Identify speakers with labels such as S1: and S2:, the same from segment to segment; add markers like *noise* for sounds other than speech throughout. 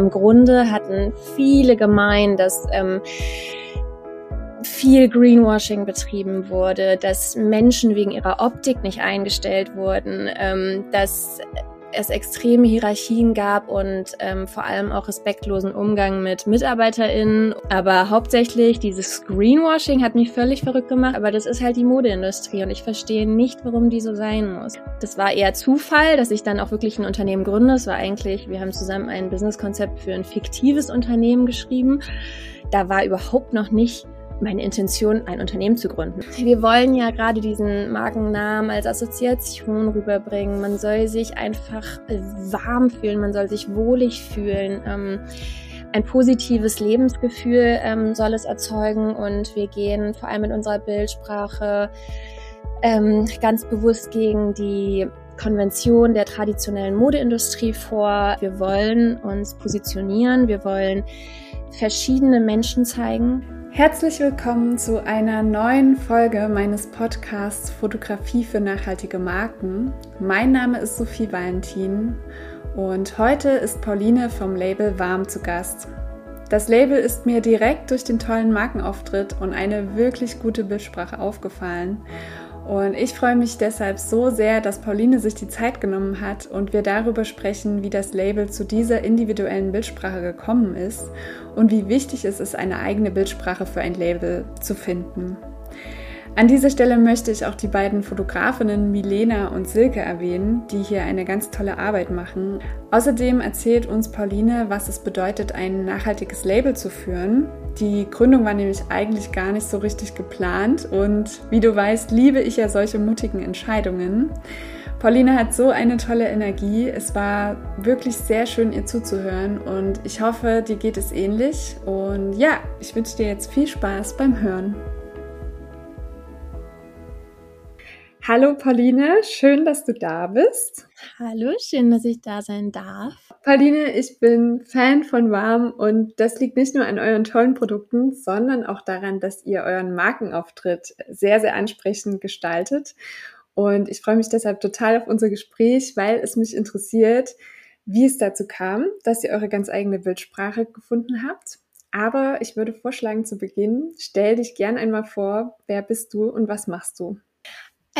S1: im Grunde hatten viele gemeint, dass ähm, viel Greenwashing betrieben wurde, dass Menschen wegen ihrer Optik nicht eingestellt wurden, ähm, dass es extreme Hierarchien gab und ähm, vor allem auch respektlosen Umgang mit MitarbeiterInnen. Aber hauptsächlich dieses Greenwashing hat mich völlig verrückt gemacht. Aber das ist halt die Modeindustrie und ich verstehe nicht, warum die so sein muss. Das war eher Zufall, dass ich dann auch wirklich ein Unternehmen gründe. Es war eigentlich, wir haben zusammen ein Businesskonzept für ein fiktives Unternehmen geschrieben. Da war überhaupt noch nicht meine Intention, ein Unternehmen zu gründen. Wir wollen ja gerade diesen Markennamen als Assoziation rüberbringen. Man soll sich einfach warm fühlen, man soll sich wohlig fühlen. Ähm, ein positives Lebensgefühl ähm, soll es erzeugen und wir gehen vor allem in unserer Bildsprache ähm, ganz bewusst gegen die Konvention der traditionellen Modeindustrie vor. Wir wollen uns positionieren, wir wollen verschiedene Menschen zeigen,
S2: Herzlich willkommen zu einer neuen Folge meines Podcasts Fotografie für nachhaltige Marken. Mein Name ist Sophie Valentin und heute ist Pauline vom Label Warm zu Gast. Das Label ist mir direkt durch den tollen Markenauftritt und eine wirklich gute Bildsprache aufgefallen und ich freue mich deshalb so sehr, dass Pauline sich die Zeit genommen hat und wir darüber sprechen, wie das Label zu dieser individuellen Bildsprache gekommen ist und wie wichtig es ist, eine eigene Bildsprache für ein Label zu finden. An dieser Stelle möchte ich auch die beiden Fotografinnen Milena und Silke erwähnen, die hier eine ganz tolle Arbeit machen. Außerdem erzählt uns Pauline, was es bedeutet, ein nachhaltiges Label zu führen. Die Gründung war nämlich eigentlich gar nicht so richtig geplant und wie du weißt, liebe ich ja solche mutigen Entscheidungen. Pauline hat so eine tolle Energie. Es war wirklich sehr schön, ihr zuzuhören und ich hoffe, dir geht es ähnlich. Und ja, ich wünsche dir jetzt viel Spaß beim Hören. Hallo Pauline, schön, dass du da bist.
S1: Hallo, schön, dass ich da sein darf.
S2: Pauline, ich bin Fan von Warm und das liegt nicht nur an euren tollen Produkten, sondern auch daran, dass ihr euren Markenauftritt sehr, sehr ansprechend gestaltet. Und ich freue mich deshalb total auf unser Gespräch, weil es mich interessiert, wie es dazu kam, dass ihr eure ganz eigene Bildsprache gefunden habt. Aber ich würde vorschlagen, zu Beginn, stell dich gern einmal vor, wer bist du und was machst du?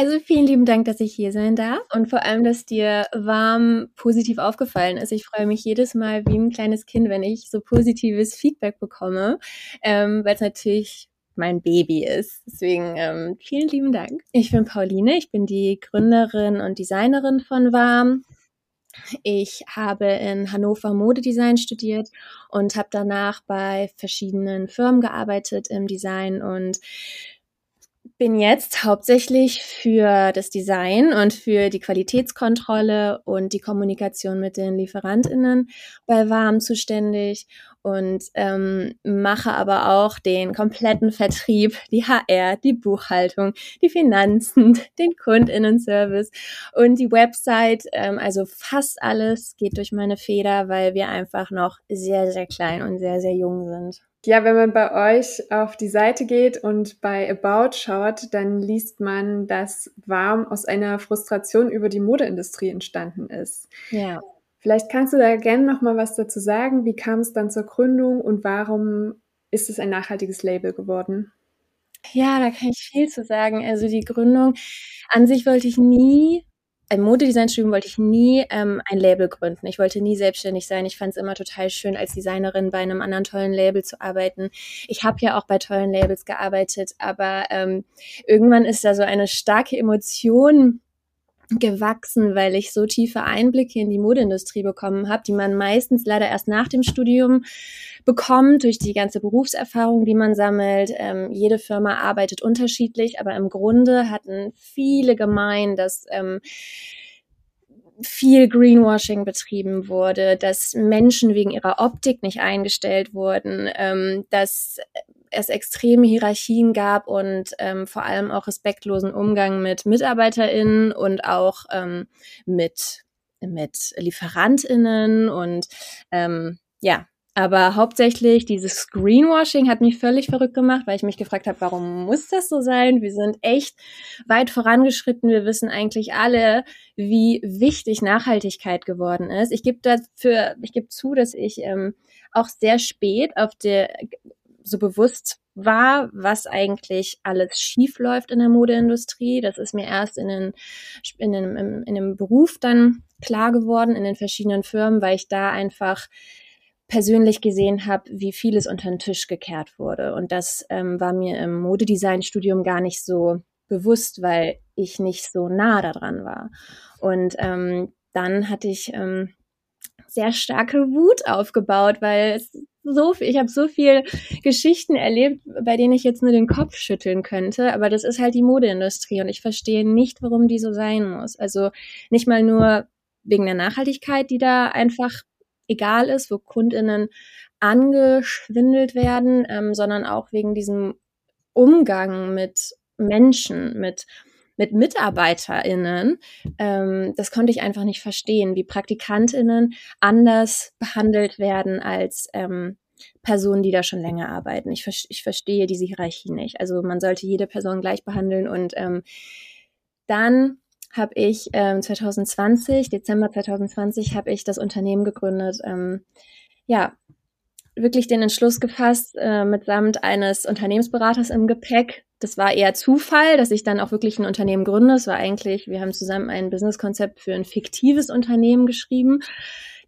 S1: Also vielen lieben Dank, dass ich hier sein darf und vor allem, dass dir warm positiv aufgefallen ist. Ich freue mich jedes Mal wie ein kleines Kind, wenn ich so positives Feedback bekomme, ähm, weil es natürlich mein Baby ist. Deswegen ähm, vielen lieben Dank. Ich bin Pauline, ich bin die Gründerin und Designerin von Warm. Ich habe in Hannover Modedesign studiert und habe danach bei verschiedenen Firmen gearbeitet im Design und bin jetzt hauptsächlich für das Design und für die Qualitätskontrolle und die Kommunikation mit den Lieferantinnen bei Warm zuständig und ähm, mache aber auch den kompletten Vertrieb, die HR, die Buchhaltung, die Finanzen, *laughs* den Kundinnenservice und die Website. Ähm, also fast alles geht durch meine Feder, weil wir einfach noch sehr, sehr klein und sehr, sehr jung sind.
S2: Ja, wenn man bei euch auf die Seite geht und bei About schaut, dann liest man, dass Warm aus einer Frustration über die Modeindustrie entstanden ist. Ja. Vielleicht kannst du da gerne noch mal was dazu sagen. Wie kam es dann zur Gründung und warum ist es ein nachhaltiges Label geworden?
S1: Ja, da kann ich viel zu sagen. Also die Gründung an sich wollte ich nie im Modedesign-Studium wollte ich nie ähm, ein Label gründen. Ich wollte nie selbstständig sein. Ich fand es immer total schön, als Designerin bei einem anderen tollen Label zu arbeiten. Ich habe ja auch bei tollen Labels gearbeitet, aber ähm, irgendwann ist da so eine starke Emotion gewachsen, weil ich so tiefe Einblicke in die Modeindustrie bekommen habe, die man meistens leider erst nach dem Studium bekommt, durch die ganze Berufserfahrung, die man sammelt. Ähm, jede Firma arbeitet unterschiedlich, aber im Grunde hatten viele gemein, dass ähm, viel Greenwashing betrieben wurde, dass Menschen wegen ihrer Optik nicht eingestellt wurden, ähm, dass es extreme Hierarchien gab und ähm, vor allem auch respektlosen Umgang mit MitarbeiterInnen und auch ähm, mit, mit LieferantInnen und ähm, ja, Aber hauptsächlich dieses Greenwashing hat mich völlig verrückt gemacht, weil ich mich gefragt habe, warum muss das so sein? Wir sind echt weit vorangeschritten. Wir wissen eigentlich alle, wie wichtig Nachhaltigkeit geworden ist. Ich gebe dafür, ich gebe zu, dass ich ähm, auch sehr spät auf der so bewusst war, was eigentlich alles schief läuft in der Modeindustrie. Das ist mir erst in den, in den, in dem Beruf dann klar geworden, in den verschiedenen Firmen, weil ich da einfach persönlich gesehen habe, wie vieles unter den Tisch gekehrt wurde. Und das ähm, war mir im Modedesign-Studium gar nicht so bewusst, weil ich nicht so nah daran war. Und ähm, dann hatte ich ähm, sehr starke Wut aufgebaut, weil es so viel, ich habe so viel Geschichten erlebt, bei denen ich jetzt nur den Kopf schütteln könnte, aber das ist halt die Modeindustrie und ich verstehe nicht, warum die so sein muss. Also nicht mal nur wegen der Nachhaltigkeit, die da einfach egal ist, wo Kundinnen angeschwindelt werden, ähm, sondern auch wegen diesem Umgang mit Menschen, mit mit MitarbeiterInnen, ähm, das konnte ich einfach nicht verstehen, wie PraktikantInnen anders behandelt werden als ähm, Personen, die da schon länger arbeiten. Ich, ich verstehe diese Hierarchie nicht. Also man sollte jede Person gleich behandeln und ähm, dann habe ich ähm, 2020, Dezember 2020, habe ich das Unternehmen gegründet. Ähm, ja, wirklich den Entschluss gefasst, äh, mitsamt eines Unternehmensberaters im Gepäck, das war eher Zufall, dass ich dann auch wirklich ein Unternehmen gründe. Es war eigentlich, wir haben zusammen ein Businesskonzept für ein fiktives Unternehmen geschrieben.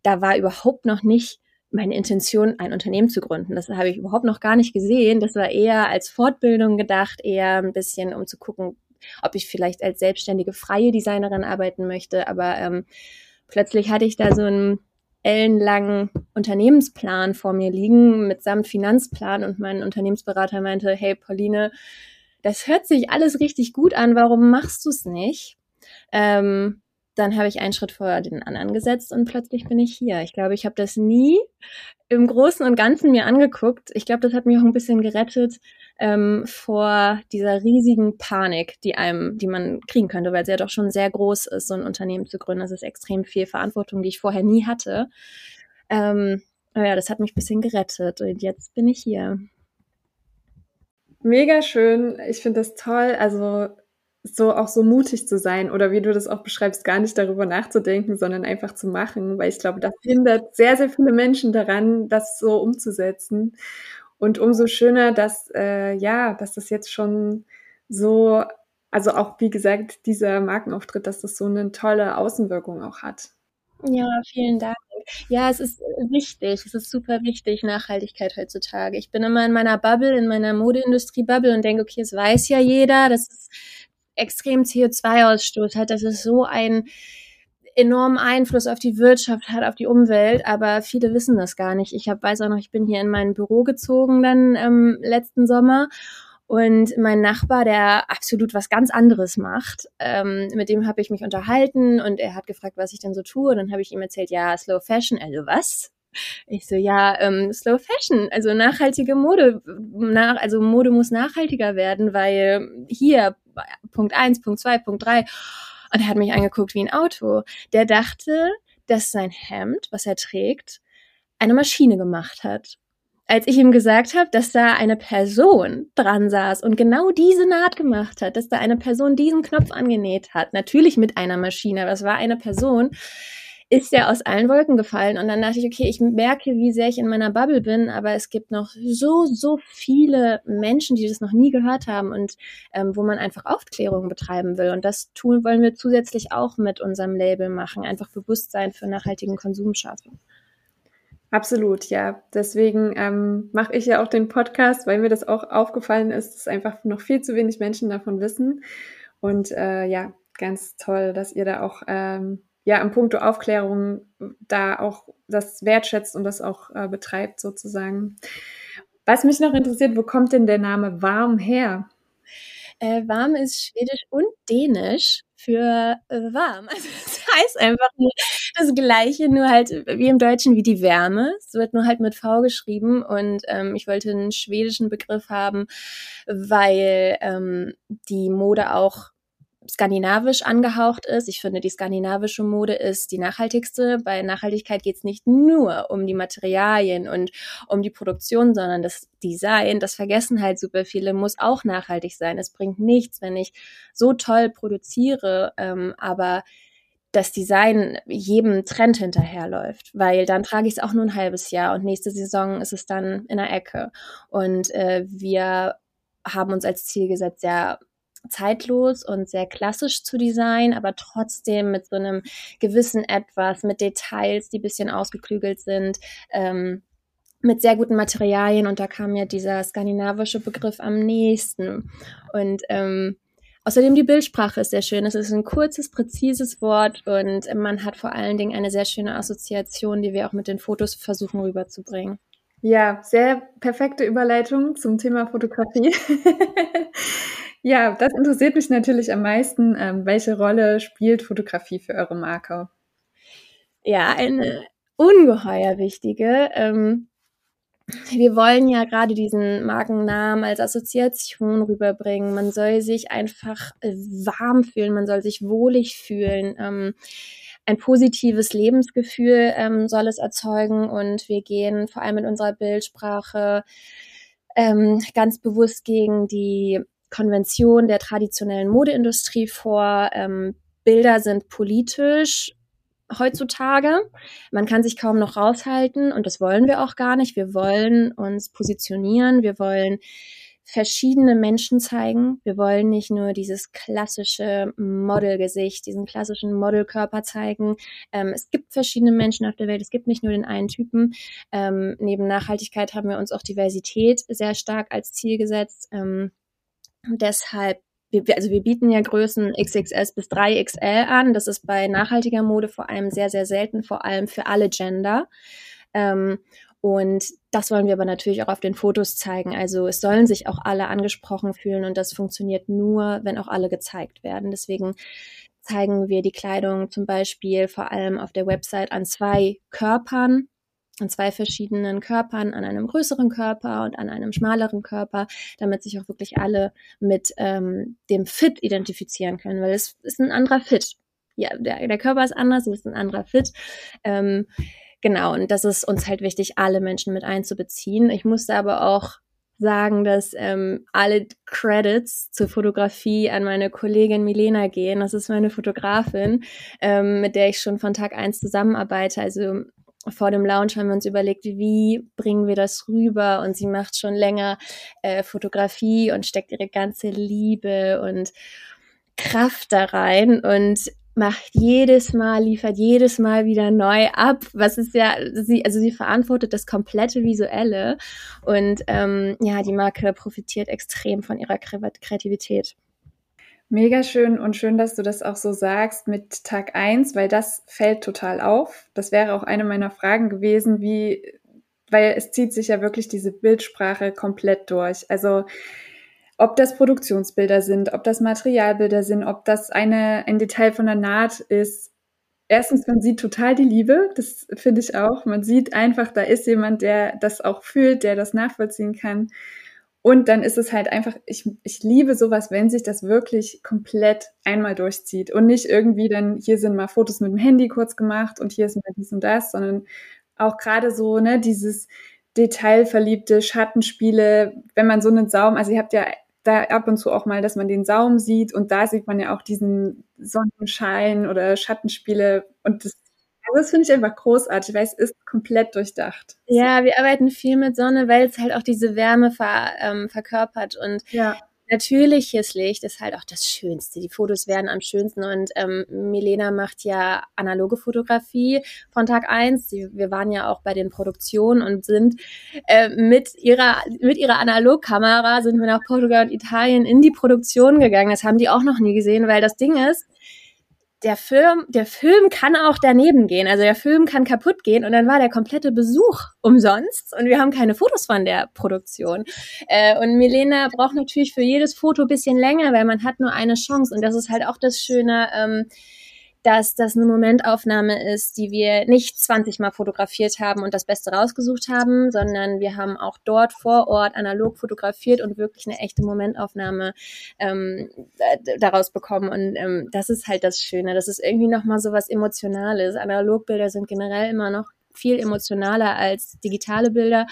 S1: Da war überhaupt noch nicht meine Intention, ein Unternehmen zu gründen. Das habe ich überhaupt noch gar nicht gesehen. Das war eher als Fortbildung gedacht, eher ein bisschen, um zu gucken, ob ich vielleicht als selbstständige freie Designerin arbeiten möchte. Aber ähm, plötzlich hatte ich da so einen ellenlangen Unternehmensplan vor mir liegen, mitsamt Finanzplan und mein Unternehmensberater meinte, hey Pauline, das hört sich alles richtig gut an, warum machst du es nicht? Ähm, dann habe ich einen Schritt vor den anderen gesetzt und plötzlich bin ich hier. Ich glaube, ich habe das nie im Großen und Ganzen mir angeguckt. Ich glaube, das hat mich auch ein bisschen gerettet ähm, vor dieser riesigen Panik, die einem, die man kriegen könnte, weil es ja doch schon sehr groß ist, so ein Unternehmen zu gründen. Das ist extrem viel Verantwortung, die ich vorher nie hatte. Ähm, ja, das hat mich ein bisschen gerettet und jetzt bin ich hier.
S2: Mega schön. Ich finde das toll. Also so auch so mutig zu sein oder wie du das auch beschreibst, gar nicht darüber nachzudenken, sondern einfach zu machen, weil ich glaube, das hindert sehr, sehr viele Menschen daran, das so umzusetzen. Und umso schöner, dass äh, ja, dass das jetzt schon so, also auch wie gesagt, dieser Markenauftritt, dass das so eine tolle Außenwirkung auch hat.
S1: Ja, vielen Dank. Ja, es ist wichtig, es ist super wichtig, Nachhaltigkeit heutzutage. Ich bin immer in meiner Bubble, in meiner Modeindustrie-Bubble und denke, okay, es weiß ja jeder, dass es extrem CO2-Ausstoß hat, dass es so einen enormen Einfluss auf die Wirtschaft hat, auf die Umwelt, aber viele wissen das gar nicht. Ich hab, weiß auch noch, ich bin hier in mein Büro gezogen dann ähm, letzten Sommer und mein Nachbar, der absolut was ganz anderes macht, ähm, mit dem habe ich mich unterhalten und er hat gefragt, was ich denn so tue. Und dann habe ich ihm erzählt, ja, Slow Fashion. Also was? Ich so, ja, ähm, Slow Fashion, also nachhaltige Mode. Nach, also Mode muss nachhaltiger werden, weil hier Punkt eins, Punkt zwei, Punkt drei. Und er hat mich angeguckt wie ein Auto. Der dachte, dass sein Hemd, was er trägt, eine Maschine gemacht hat als ich ihm gesagt habe, dass da eine Person dran saß und genau diese Naht gemacht hat, dass da eine Person diesen Knopf angenäht hat, natürlich mit einer Maschine, aber es war eine Person, ist er aus allen Wolken gefallen. Und dann dachte ich, okay, ich merke, wie sehr ich in meiner Bubble bin, aber es gibt noch so, so viele Menschen, die das noch nie gehört haben und ähm, wo man einfach Aufklärung betreiben will. Und das tun wollen wir zusätzlich auch mit unserem Label machen, einfach Bewusstsein für nachhaltigen Konsum schaffen.
S2: Absolut, ja. Deswegen ähm, mache ich ja auch den Podcast, weil mir das auch aufgefallen ist, dass einfach noch viel zu wenig Menschen davon wissen. Und äh, ja, ganz toll, dass ihr da auch ähm, ja im Punkto Aufklärung da auch das wertschätzt und das auch äh, betreibt sozusagen. Was mich noch interessiert, wo kommt denn der Name Warm her?
S1: Äh, warm ist Schwedisch und Dänisch für äh, warm. *laughs* Also heißt einfach nur das Gleiche, nur halt wie im Deutschen wie die Wärme. Es wird nur halt mit V geschrieben und ähm, ich wollte einen schwedischen Begriff haben, weil ähm, die Mode auch skandinavisch angehaucht ist. Ich finde, die skandinavische Mode ist die nachhaltigste. Bei Nachhaltigkeit geht es nicht nur um die Materialien und um die Produktion, sondern das Design, das vergessen halt super viele, muss auch nachhaltig sein. Es bringt nichts, wenn ich so toll produziere, ähm, aber das Design jedem Trend hinterherläuft, weil dann trage ich es auch nur ein halbes Jahr und nächste Saison ist es dann in der Ecke. Und äh, wir haben uns als Ziel gesetzt, sehr zeitlos und sehr klassisch zu designen, aber trotzdem mit so einem gewissen Etwas, mit Details, die bisschen ausgeklügelt sind. Ähm, mit sehr guten Materialien und da kam mir dieser skandinavische Begriff am nächsten. Und ähm, außerdem die Bildsprache ist sehr schön. Es ist ein kurzes, präzises Wort und man hat vor allen Dingen eine sehr schöne Assoziation, die wir auch mit den Fotos versuchen rüberzubringen.
S2: Ja, sehr perfekte Überleitung zum Thema Fotografie. *laughs* ja, das interessiert mich natürlich am meisten. Ähm, welche Rolle spielt Fotografie für eure Marke?
S1: Ja, eine ungeheuer wichtige. Ähm, wir wollen ja gerade diesen Markennamen als Assoziation rüberbringen. Man soll sich einfach äh, warm fühlen, man soll sich wohlig fühlen. Ähm, ein positives Lebensgefühl ähm, soll es erzeugen und wir gehen vor allem in unserer Bildsprache ähm, ganz bewusst gegen die Konvention der traditionellen Modeindustrie vor. Ähm, Bilder sind politisch heutzutage. Man kann sich kaum noch raushalten und das wollen wir auch gar nicht. Wir wollen uns positionieren, wir wollen verschiedene Menschen zeigen. Wir wollen nicht nur dieses klassische Modelgesicht, diesen klassischen Modelkörper zeigen. Ähm, es gibt verschiedene Menschen auf der Welt. Es gibt nicht nur den einen Typen. Ähm, neben Nachhaltigkeit haben wir uns auch Diversität sehr stark als Ziel gesetzt. Ähm, deshalb wir, also wir bieten ja Größen XXS bis 3XL an. Das ist bei nachhaltiger Mode vor allem sehr, sehr selten, vor allem für alle Gender. Ähm, und das wollen wir aber natürlich auch auf den Fotos zeigen. Also es sollen sich auch alle angesprochen fühlen und das funktioniert nur, wenn auch alle gezeigt werden. Deswegen zeigen wir die Kleidung zum Beispiel vor allem auf der Website an zwei Körpern, an zwei verschiedenen Körpern, an einem größeren Körper und an einem schmaleren Körper, damit sich auch wirklich alle mit ähm, dem Fit identifizieren können, weil es ist ein anderer Fit. Ja, der, der Körper ist anders, es ist ein anderer Fit. Ähm, Genau, und das ist uns halt wichtig, alle Menschen mit einzubeziehen. Ich musste aber auch sagen, dass ähm, alle Credits zur Fotografie an meine Kollegin Milena gehen. Das ist meine Fotografin, ähm, mit der ich schon von Tag eins zusammenarbeite. Also vor dem Launch haben wir uns überlegt, wie bringen wir das rüber? Und sie macht schon länger äh, Fotografie und steckt ihre ganze Liebe und Kraft da rein. Und macht jedes Mal, liefert jedes Mal wieder neu ab. Was ist ja, sie, also sie verantwortet das komplette Visuelle und ähm, ja, die Marke profitiert extrem von ihrer Kreativität.
S2: Mega schön und schön, dass du das auch so sagst mit Tag eins, weil das fällt total auf. Das wäre auch eine meiner Fragen gewesen, wie, weil es zieht sich ja wirklich diese Bildsprache komplett durch. Also ob das Produktionsbilder sind, ob das Materialbilder sind, ob das eine, ein Detail von der Naht ist. Erstens, man sieht total die Liebe, das finde ich auch. Man sieht einfach, da ist jemand, der das auch fühlt, der das nachvollziehen kann. Und dann ist es halt einfach, ich, ich liebe sowas, wenn sich das wirklich komplett einmal durchzieht und nicht irgendwie dann, hier sind mal Fotos mit dem Handy kurz gemacht und hier ist mal dies und das, sondern auch gerade so, ne, dieses detailverliebte Schattenspiele, wenn man so einen Saum, also ihr habt ja da ab und zu auch mal, dass man den Saum sieht und da sieht man ja auch diesen Sonnenschein oder Schattenspiele und das, also das finde ich einfach großartig, weil es ist komplett durchdacht.
S1: Ja, wir arbeiten viel mit Sonne, weil es halt auch diese Wärme ver, ähm, verkörpert und ja natürliches Licht ist halt auch das Schönste. Die Fotos werden am schönsten und ähm, Milena macht ja analoge Fotografie von Tag eins. Die, wir waren ja auch bei den Produktionen und sind äh, mit ihrer mit ihrer Analogkamera sind wir nach Portugal und Italien in die Produktion gegangen. Das haben die auch noch nie gesehen, weil das Ding ist, der Film, der Film kann auch daneben gehen. Also der Film kann kaputt gehen und dann war der komplette Besuch umsonst und wir haben keine Fotos von der Produktion. Äh, und Milena braucht natürlich für jedes Foto bisschen länger, weil man hat nur eine Chance und das ist halt auch das Schöne. Ähm, dass das eine Momentaufnahme ist, die wir nicht 20 Mal fotografiert haben und das Beste rausgesucht haben, sondern wir haben auch dort vor Ort analog fotografiert und wirklich eine echte Momentaufnahme ähm, daraus bekommen. Und ähm, das ist halt das Schöne. Das ist irgendwie nochmal so was Emotionales. Analogbilder sind generell immer noch viel emotionaler als digitale Bilder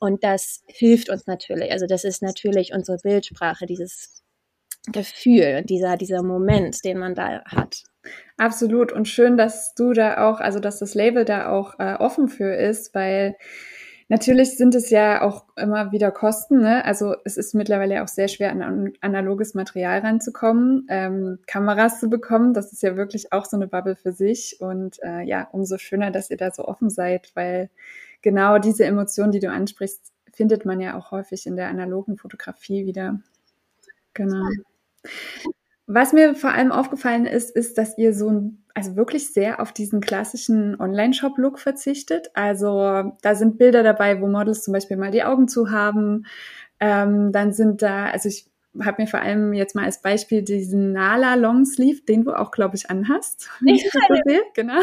S1: und das hilft uns natürlich. Also das ist natürlich unsere Bildsprache, dieses Gefühl dieser, dieser Moment, den man da hat.
S2: Absolut. Und schön, dass du da auch, also dass das Label da auch äh, offen für ist, weil Natürlich sind es ja auch immer wieder Kosten. Ne? Also es ist mittlerweile auch sehr schwer, an analoges Material ranzukommen, ähm, Kameras zu bekommen. Das ist ja wirklich auch so eine Bubble für sich. Und äh, ja, umso schöner, dass ihr da so offen seid, weil genau diese Emotionen, die du ansprichst, findet man ja auch häufig in der analogen Fotografie wieder. Genau. Was mir vor allem aufgefallen ist, ist, dass ihr so ein, also wirklich sehr auf diesen klassischen Online-Shop-Look verzichtet. Also da sind Bilder dabei, wo Models zum Beispiel mal die Augen zu haben. Ähm, dann sind da, also ich habe mir vor allem jetzt mal als Beispiel diesen Nala Longsleeve, den du auch, glaube ich, anhast. Ich. Genau.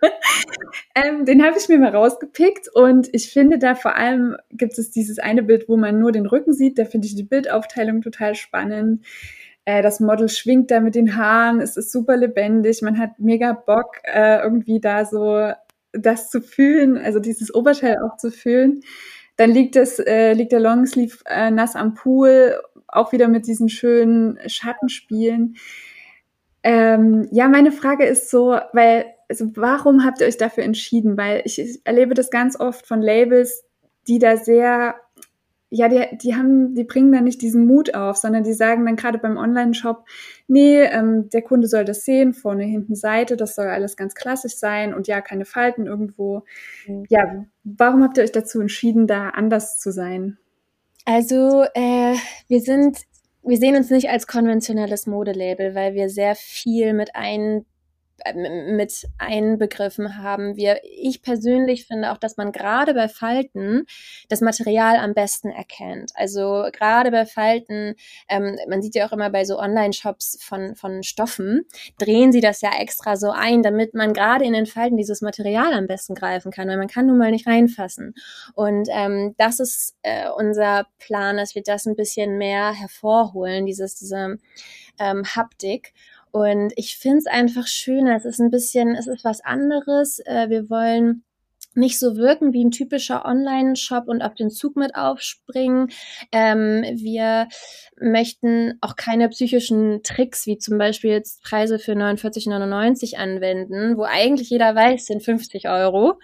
S2: *laughs* ähm, den habe ich mir mal rausgepickt und ich finde da vor allem gibt es dieses eine Bild, wo man nur den Rücken sieht. Da finde ich die Bildaufteilung total spannend. Äh, das Model schwingt da mit den Haaren, es ist super lebendig, man hat mega Bock, äh, irgendwie da so das zu fühlen, also dieses Oberteil auch zu fühlen. Dann liegt es, äh, liegt der Longsleeve äh, nass am Pool, auch wieder mit diesen schönen Schattenspielen. Ähm, ja, meine Frage ist so, weil, also warum habt ihr euch dafür entschieden? Weil ich, ich erlebe das ganz oft von Labels, die da sehr ja, die, die haben, die bringen dann nicht diesen Mut auf, sondern die sagen dann gerade beim Online-Shop, nee, ähm, der Kunde soll das sehen, vorne, hinten, Seite, das soll alles ganz klassisch sein und ja, keine Falten irgendwo. Mhm. Ja, warum habt ihr euch dazu entschieden, da anders zu sein?
S1: Also, äh, wir sind, wir sehen uns nicht als konventionelles Modelabel, weil wir sehr viel mit ein äh, mit einbegriffen haben. Wir, ich persönlich finde auch, dass man gerade bei Falten das Material am besten erkennt. Also gerade bei Falten, ähm, man sieht ja auch immer bei so Online-Shops von, von Stoffen, drehen sie das ja extra so ein, damit man gerade in den Falten dieses Material am besten greifen kann, weil man kann nun mal nicht reinfassen. Und ähm, das ist äh, unser Plan, dass wir das ein bisschen mehr hervorholen, dieses, diese ähm, Haptik. Und ich finde es einfach schöner. Es ist ein bisschen, es ist was anderes. Äh, wir wollen nicht so wirken wie ein typischer Online-Shop und auf den Zug mit aufspringen. Ähm, wir möchten auch keine psychischen Tricks, wie zum Beispiel jetzt Preise für 49,99 anwenden, wo eigentlich jeder weiß, sind 50 Euro.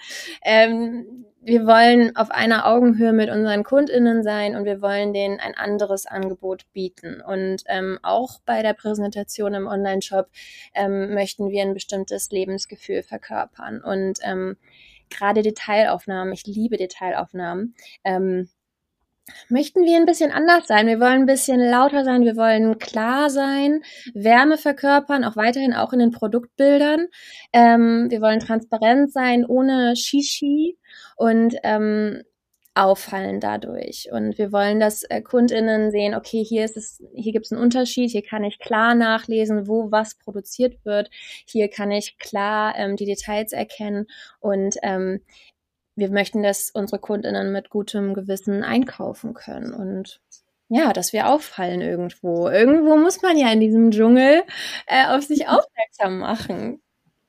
S1: Ähm, wir wollen auf einer Augenhöhe mit unseren KundInnen sein und wir wollen denen ein anderes Angebot bieten. Und ähm, auch bei der Präsentation im Online-Shop ähm, möchten wir ein bestimmtes Lebensgefühl verkörpern. Und ähm, gerade Detailaufnahmen, ich liebe Detailaufnahmen, ähm, möchten wir ein bisschen anders sein. Wir wollen ein bisschen lauter sein, wir wollen klar sein, Wärme verkörpern, auch weiterhin auch in den Produktbildern. Ähm, wir wollen transparent sein, ohne Shishi und ähm, auffallen dadurch. Und wir wollen, dass äh, KundInnen sehen, okay, hier ist es, hier gibt es einen Unterschied, hier kann ich klar nachlesen, wo was produziert wird, hier kann ich klar ähm, die Details erkennen und ähm, wir möchten, dass unsere KundInnen mit gutem Gewissen einkaufen können und ja, dass wir auffallen irgendwo. Irgendwo muss man ja in diesem Dschungel äh, auf sich *laughs* aufmerksam machen.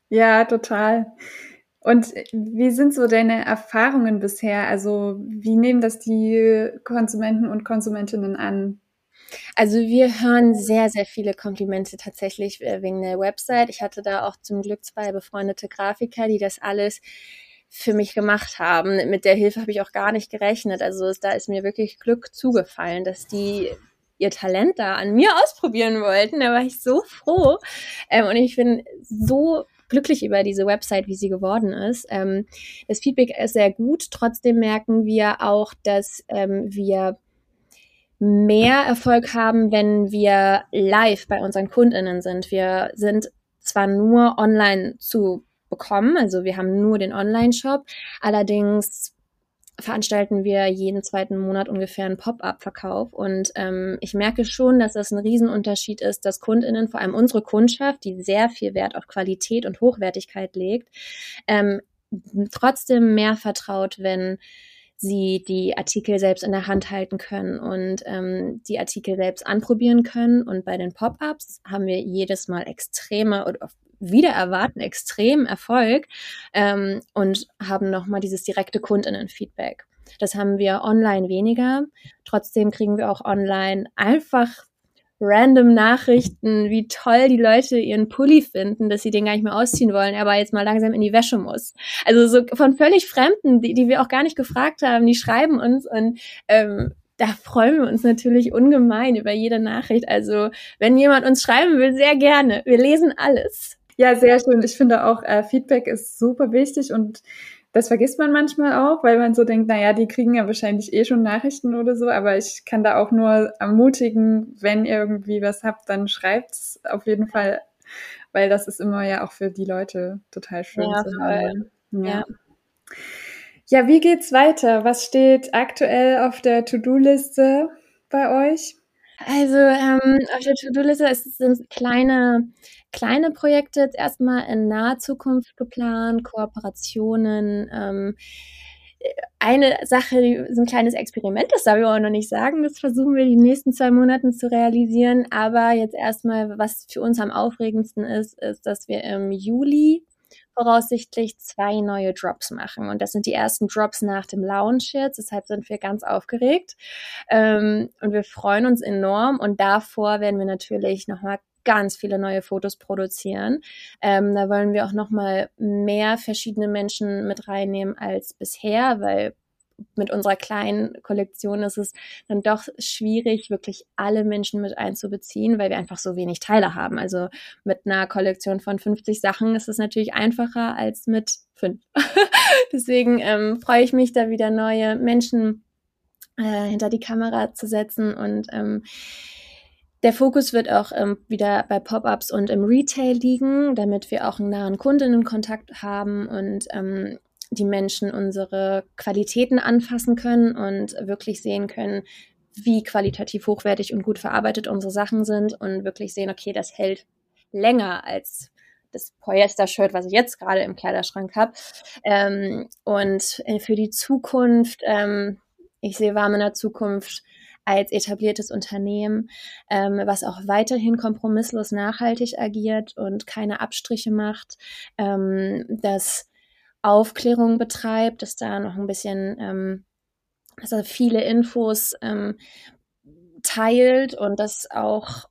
S2: Ja, total. Und wie sind so deine Erfahrungen bisher? Also wie nehmen das die Konsumenten und Konsumentinnen an?
S1: Also wir hören sehr, sehr viele Komplimente tatsächlich äh, wegen der Website. Ich hatte da auch zum Glück zwei befreundete Grafiker, die das alles für mich gemacht haben. Mit der Hilfe habe ich auch gar nicht gerechnet. Also da ist mir wirklich Glück zugefallen, dass die ihr Talent da an mir ausprobieren wollten. Da war ich so froh. Ähm, und ich bin so glücklich über diese Website, wie sie geworden ist. Ähm, das Feedback ist sehr gut. Trotzdem merken wir auch, dass ähm, wir mehr Erfolg haben, wenn wir live bei unseren Kundinnen sind. Wir sind zwar nur online zu bekommen, also wir haben nur den Online-Shop, allerdings veranstalten wir jeden zweiten Monat ungefähr einen Pop-up-Verkauf. Und ähm, ich merke schon, dass das ein Riesenunterschied ist, dass Kundinnen, vor allem unsere Kundschaft, die sehr viel Wert auf Qualität und Hochwertigkeit legt, ähm, trotzdem mehr vertraut, wenn sie die Artikel selbst in der Hand halten können und ähm, die Artikel selbst anprobieren können. Und bei den Pop-ups haben wir jedes Mal extreme oder wieder erwarten extremen Erfolg ähm, und haben nochmal dieses direkte Kundinnen-Feedback. Das haben wir online weniger. Trotzdem kriegen wir auch online einfach random Nachrichten, wie toll die Leute ihren Pulli finden, dass sie den gar nicht mehr ausziehen wollen, aber jetzt mal langsam in die Wäsche muss. Also so von völlig Fremden, die, die wir auch gar nicht gefragt haben, die schreiben uns und ähm, da freuen wir uns natürlich ungemein über jede Nachricht. Also wenn jemand uns schreiben will, sehr gerne. Wir lesen alles.
S2: Ja, sehr schön. Ich finde auch, äh, Feedback ist super wichtig und das vergisst man manchmal auch, weil man so denkt, naja, die kriegen ja wahrscheinlich eh schon Nachrichten oder so, aber ich kann da auch nur ermutigen, wenn ihr irgendwie was habt, dann schreibt's auf jeden Fall, weil das ist immer ja auch für die Leute total schön ja, zu hören. Ja. ja. Ja, wie geht's weiter? Was steht aktuell auf der To-Do-Liste bei euch?
S1: Also ähm, auf der To-Do-Liste sind kleine kleine Projekte jetzt erstmal in naher Zukunft geplant, Kooperationen. Ähm, eine Sache, so ein kleines Experiment, das darf ich auch noch nicht sagen, das versuchen wir die nächsten zwei Monate zu realisieren. Aber jetzt erstmal, was für uns am aufregendsten ist, ist, dass wir im Juli voraussichtlich zwei neue Drops machen. Und das sind die ersten Drops nach dem Launch jetzt. Deshalb sind wir ganz aufgeregt. Ähm, und wir freuen uns enorm. Und davor werden wir natürlich nochmal ganz viele neue Fotos produzieren. Ähm, da wollen wir auch noch mal mehr verschiedene Menschen mit reinnehmen als bisher, weil mit unserer kleinen Kollektion ist es dann doch schwierig, wirklich alle Menschen mit einzubeziehen, weil wir einfach so wenig Teile haben. Also mit einer Kollektion von 50 Sachen ist es natürlich einfacher als mit fünf. *laughs* Deswegen ähm, freue ich mich, da wieder neue Menschen äh, hinter die Kamera zu setzen und ähm, der Fokus wird auch ähm, wieder bei Pop-ups und im Retail liegen, damit wir auch einen nahen Kundinnenkontakt haben und ähm, die Menschen unsere Qualitäten anfassen können und wirklich sehen können, wie qualitativ hochwertig und gut verarbeitet unsere Sachen sind und wirklich sehen, okay, das hält länger als das Polyester-Shirt, was ich jetzt gerade im Kleiderschrank habe. Ähm, und äh, für die Zukunft, ähm, ich sehe warm in der Zukunft als etabliertes Unternehmen, ähm, was auch weiterhin kompromisslos nachhaltig agiert und keine Abstriche macht, ähm, das Aufklärung betreibt, dass da noch ein bisschen, ähm, dass er viele Infos ähm, teilt und das auch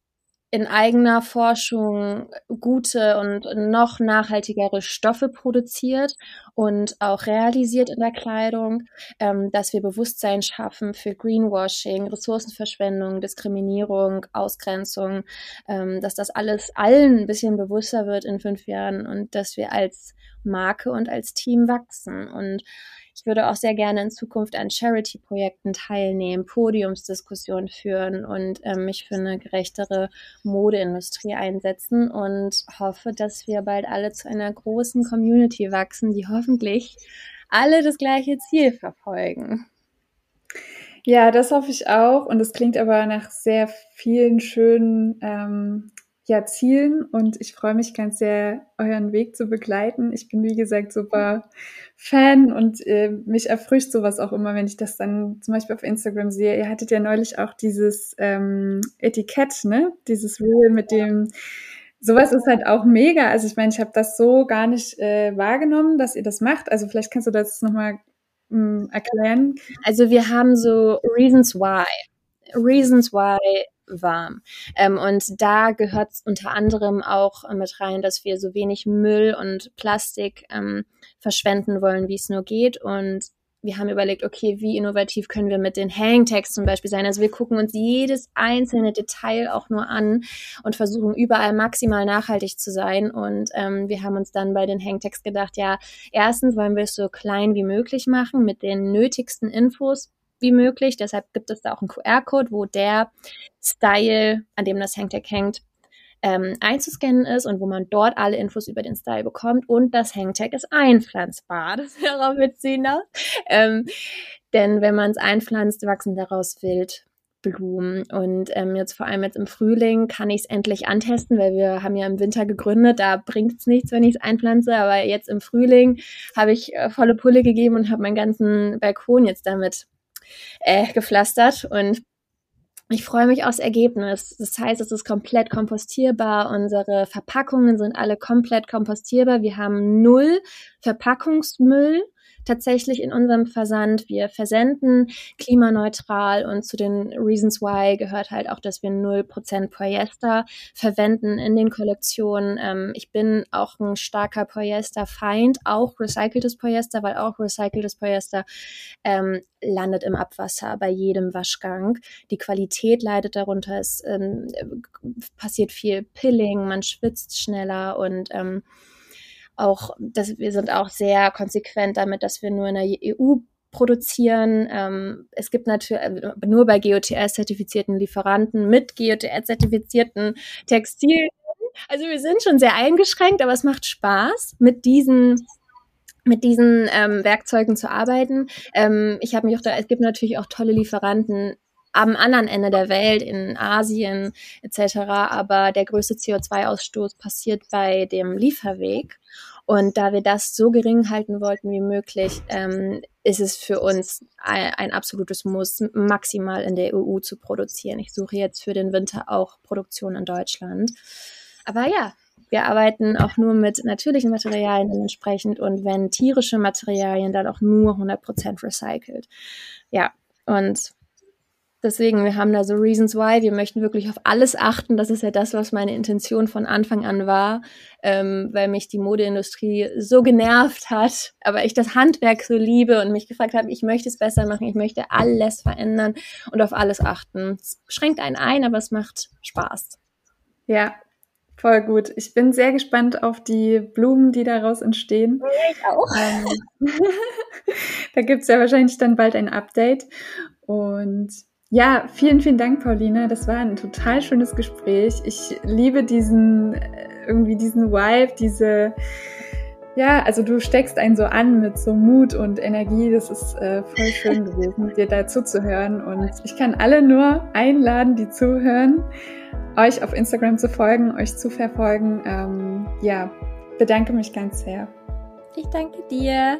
S1: in eigener Forschung gute und noch nachhaltigere Stoffe produziert und auch realisiert in der Kleidung, ähm, dass wir Bewusstsein schaffen für Greenwashing, Ressourcenverschwendung, Diskriminierung, Ausgrenzung, ähm, dass das alles allen ein bisschen bewusster wird in fünf Jahren und dass wir als Marke und als Team wachsen. Und ich würde auch sehr gerne in Zukunft an Charity-Projekten teilnehmen, Podiumsdiskussionen führen und ähm, mich für eine gerechtere Modeindustrie einsetzen und hoffe, dass wir bald alle zu einer großen Community wachsen, die hoffentlich alle das gleiche Ziel verfolgen.
S2: Ja, das hoffe ich auch. Und es klingt aber nach sehr vielen schönen ähm, ja, Zielen und ich freue mich ganz sehr, euren Weg zu begleiten. Ich bin, wie gesagt, super Fan und äh, mich erfrischt sowas auch immer, wenn ich das dann zum Beispiel auf Instagram sehe. Ihr hattet ja neulich auch dieses ähm, Etikett, ne? Dieses Reel mit dem, sowas ist halt auch mega. Also ich meine, ich habe das so gar nicht äh, wahrgenommen, dass ihr das macht. Also vielleicht kannst du das nochmal hm, erklären.
S1: Also wir haben so Reasons Why. Reasons Why warm. Ähm, und da gehört unter anderem auch mit rein, dass wir so wenig Müll und Plastik ähm, verschwenden wollen, wie es nur geht. Und wir haben überlegt, okay, wie innovativ können wir mit den Hangtags zum Beispiel sein? Also wir gucken uns jedes einzelne Detail auch nur an und versuchen überall maximal nachhaltig zu sein. Und ähm, wir haben uns dann bei den Hangtags gedacht, ja, erstens wollen wir es so klein wie möglich machen mit den nötigsten Infos wie möglich. Deshalb gibt es da auch einen QR-Code, wo der Style, an dem das Hangtag hängt, ähm, einzuscannen ist und wo man dort alle Infos über den Style bekommt. Und das Hangtag ist einpflanzbar. *laughs* Das wäre auch witzig, ne? Ähm, denn wenn man es einpflanzt, wachsen daraus wild Blumen. Und ähm, jetzt vor allem jetzt im Frühling kann ich es endlich antesten, weil wir haben ja im Winter gegründet, da bringt es nichts, wenn ich es einpflanze. Aber jetzt im Frühling habe ich äh, volle Pulle gegeben und habe meinen ganzen Balkon jetzt damit äh, gepflastert. Und ich freue mich aufs Ergebnis. Das heißt, es ist komplett kompostierbar. Unsere Verpackungen sind alle komplett kompostierbar. Wir haben null Verpackungsmüll tatsächlich in unserem Versand. Wir versenden klimaneutral und zu den Reasons Why gehört halt auch, dass wir 0% Polyester verwenden in den Kollektionen. Ähm, ich bin auch ein starker Polyester-Feind, auch recyceltes Polyester, weil auch recyceltes Polyester ähm, landet im Abwasser bei jedem Waschgang. Die Qualität leidet darunter, es ähm, passiert viel Pilling, man schwitzt schneller und ähm, auch, dass wir sind auch sehr konsequent damit, dass wir nur in der EU produzieren. Ähm, es gibt natürlich äh, nur bei GOTS-zertifizierten Lieferanten mit GOTS-zertifizierten Textilien. Also wir sind schon sehr eingeschränkt, aber es macht Spaß, mit diesen mit diesen ähm, Werkzeugen zu arbeiten. Ähm, ich habe mich auch da, es gibt natürlich auch tolle Lieferanten am anderen Ende der Welt, in Asien etc. Aber der größte CO2-Ausstoß passiert bei dem Lieferweg. Und da wir das so gering halten wollten wie möglich, ähm, ist es für uns ein, ein, absolutes Muss, maximal in der EU zu produzieren. Ich suche jetzt für den Winter auch Produktion in Deutschland. Aber ja, wir arbeiten auch nur mit natürlichen Materialien entsprechend und wenn tierische Materialien, dann auch nur 100% recycelt. Ja, und Deswegen, wir haben da so Reasons Why. Wir möchten wirklich auf alles achten. Das ist ja das, was meine Intention von Anfang an war, ähm, weil mich die Modeindustrie so genervt hat, aber ich das Handwerk so liebe und mich gefragt habe, ich möchte es besser machen, ich möchte alles verändern und auf alles achten. Es schränkt einen ein, aber es macht Spaß.
S2: Ja, Voll gut. Ich bin sehr gespannt auf die Blumen, die daraus entstehen.
S1: Ich auch. Ähm, *laughs*
S2: da gibt es ja wahrscheinlich dann bald ein Update. Und ja, vielen, vielen Dank, Pauline. Das war ein total schönes Gespräch. Ich liebe diesen, äh, irgendwie diesen Vibe, diese, ja, also du steckst einen so an mit so Mut und Energie. Das ist äh, voll schön *laughs* gewesen, dir da zuzuhören. Und ich kann alle nur einladen, die zuhören, euch auf Instagram zu folgen, euch zu verfolgen. Ähm, ja, bedanke mich ganz sehr.
S1: Ich danke dir.